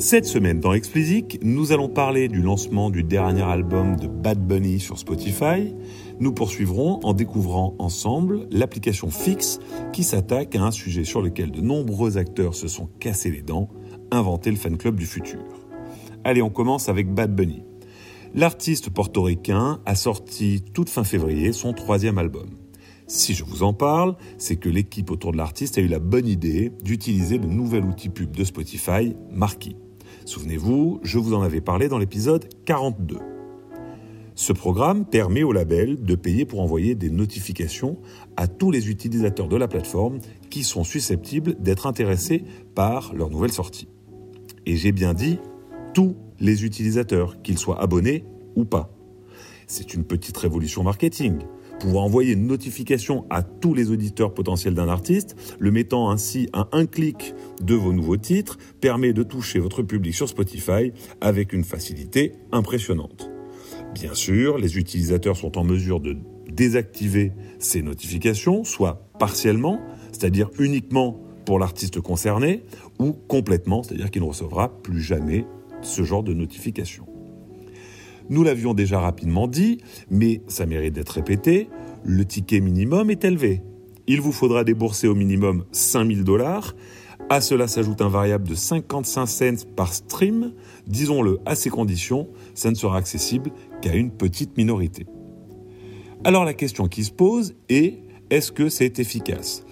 Cette semaine dans Explicit, nous allons parler du lancement du dernier album de Bad Bunny sur Spotify. Nous poursuivrons en découvrant ensemble l'application Fix qui s'attaque à un sujet sur lequel de nombreux acteurs se sont cassés les dents, inventer le fan club du futur. Allez, on commence avec Bad Bunny. L'artiste portoricain a sorti toute fin février son troisième album. Si je vous en parle, c'est que l'équipe autour de l'artiste a eu la bonne idée d'utiliser le nouvel outil pub de Spotify, Marquee. Souvenez-vous, je vous en avais parlé dans l'épisode 42. Ce programme permet au label de payer pour envoyer des notifications à tous les utilisateurs de la plateforme qui sont susceptibles d'être intéressés par leur nouvelle sortie. Et j'ai bien dit tous les utilisateurs, qu'ils soient abonnés ou pas. C'est une petite révolution marketing pouvoir envoyer une notification à tous les auditeurs potentiels d'un artiste, le mettant ainsi à un clic de vos nouveaux titres, permet de toucher votre public sur Spotify avec une facilité impressionnante. Bien sûr, les utilisateurs sont en mesure de désactiver ces notifications, soit partiellement, c'est-à-dire uniquement pour l'artiste concerné, ou complètement, c'est-à-dire qu'il ne recevra plus jamais ce genre de notification. Nous l'avions déjà rapidement dit, mais ça mérite d'être répété, le ticket minimum est élevé. Il vous faudra débourser au minimum 5000 dollars. À cela s'ajoute un variable de 55 cents par stream. Disons-le, à ces conditions, ça ne sera accessible qu'à une petite minorité. Alors la question qui se pose est est-ce que c'est efficace?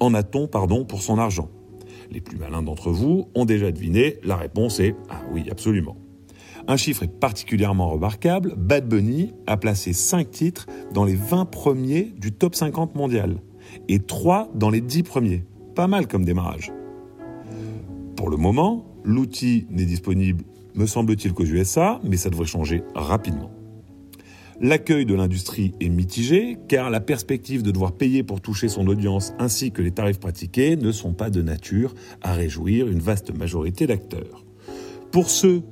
En a-t-on pardon pour son argent? Les plus malins d'entre vous ont déjà deviné, la réponse est ah oui, absolument. Un chiffre est particulièrement remarquable, Bad Bunny a placé 5 titres dans les 20 premiers du top 50 mondial et 3 dans les 10 premiers. Pas mal comme démarrage. Pour le moment, l'outil n'est disponible, me semble-t-il, qu'aux USA, mais ça devrait changer rapidement. L'accueil de l'industrie est mitigé car la perspective de devoir payer pour toucher son audience ainsi que les tarifs pratiqués ne sont pas de nature à réjouir une vaste majorité d'acteurs. Pour ceux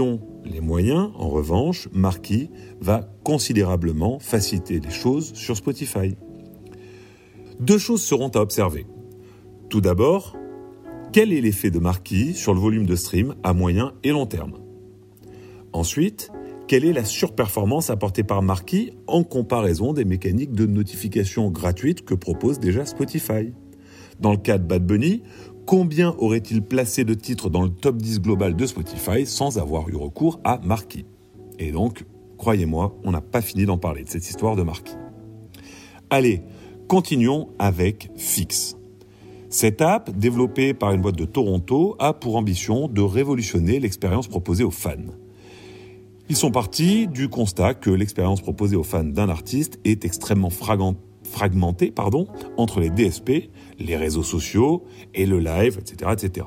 ont les moyens, en revanche, Marquis va considérablement faciliter les choses sur Spotify. Deux choses seront à observer. Tout d'abord, quel est l'effet de Marquis sur le volume de stream à moyen et long terme? Ensuite, quelle est la surperformance apportée par Marquis en comparaison des mécaniques de notification gratuites que propose déjà Spotify? Dans le cas de Bad Bunny, combien aurait-il placé de titres dans le top 10 global de Spotify sans avoir eu recours à Marquis? Et donc, croyez-moi, on n'a pas fini d'en parler de cette histoire de Marquis. Allez, continuons avec Fix. Cette app, développée par une boîte de Toronto, a pour ambition de révolutionner l'expérience proposée aux fans. Ils sont partis du constat que l'expérience proposée aux fans d'un artiste est extrêmement fragmentée pardon, entre les DSP les réseaux sociaux et le live, etc., etc.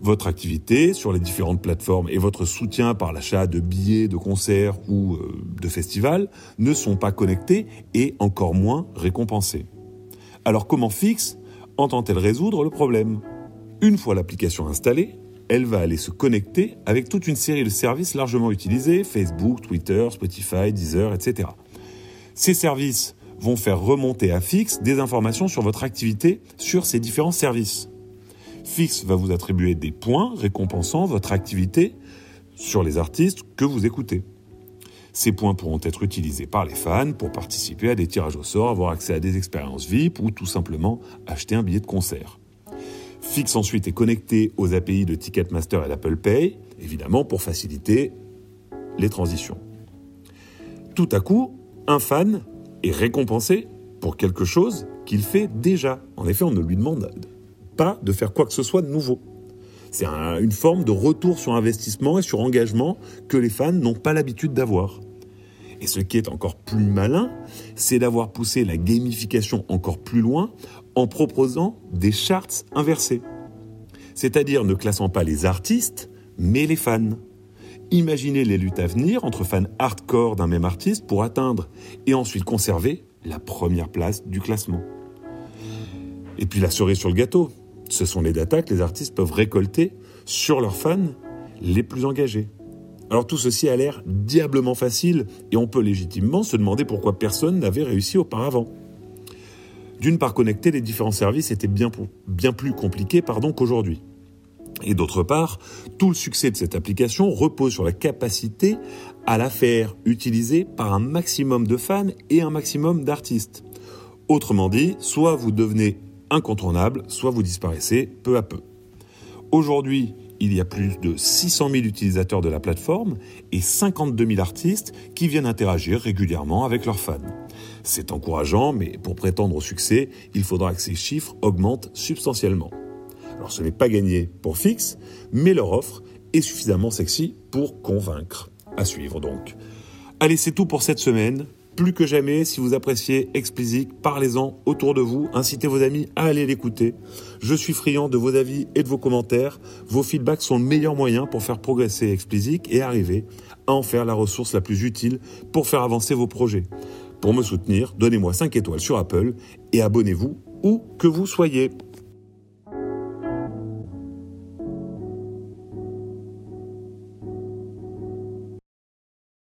Votre activité sur les différentes plateformes et votre soutien par l'achat de billets de concerts ou euh, de festivals ne sont pas connectés et encore moins récompensés. Alors comment Fix entend-elle résoudre le problème? Une fois l'application installée, elle va aller se connecter avec toute une série de services largement utilisés, Facebook, Twitter, Spotify, Deezer, etc. Ces services vont faire remonter à Fix des informations sur votre activité sur ces différents services. Fix va vous attribuer des points récompensant votre activité sur les artistes que vous écoutez. Ces points pourront être utilisés par les fans pour participer à des tirages au sort, avoir accès à des expériences VIP ou tout simplement acheter un billet de concert. Fix ensuite est connecté aux API de Ticketmaster et d'Apple Pay, évidemment pour faciliter les transitions. Tout à coup, un fan est récompensé pour quelque chose qu'il fait déjà. En effet, on ne lui demande pas de faire quoi que ce soit de nouveau. C'est une forme de retour sur investissement et sur engagement que les fans n'ont pas l'habitude d'avoir. Et ce qui est encore plus malin, c'est d'avoir poussé la gamification encore plus loin en proposant des charts inversés. C'est-à-dire ne classant pas les artistes, mais les fans. Imaginez les luttes à venir entre fans hardcore d'un même artiste pour atteindre et ensuite conserver la première place du classement. Et puis la cerise sur le gâteau, ce sont les datas que les artistes peuvent récolter sur leurs fans les plus engagés. Alors tout ceci a l'air diablement facile et on peut légitimement se demander pourquoi personne n'avait réussi auparavant. D'une part, connecter les différents services était bien, bien plus compliqué qu'aujourd'hui. Et d'autre part, tout le succès de cette application repose sur la capacité à la faire utiliser par un maximum de fans et un maximum d'artistes. Autrement dit, soit vous devenez incontournable, soit vous disparaissez peu à peu. Aujourd'hui, il y a plus de 600 000 utilisateurs de la plateforme et 52 000 artistes qui viennent interagir régulièrement avec leurs fans. C'est encourageant, mais pour prétendre au succès, il faudra que ces chiffres augmentent substantiellement. Alors ce n'est pas gagné pour Fix, mais leur offre est suffisamment sexy pour convaincre. À suivre donc. Allez, c'est tout pour cette semaine. Plus que jamais, si vous appréciez Explicit, parlez-en autour de vous, incitez vos amis à aller l'écouter. Je suis friand de vos avis et de vos commentaires. Vos feedbacks sont le meilleur moyen pour faire progresser Explicit et arriver à en faire la ressource la plus utile pour faire avancer vos projets. Pour me soutenir, donnez-moi 5 étoiles sur Apple et abonnez-vous où que vous soyez.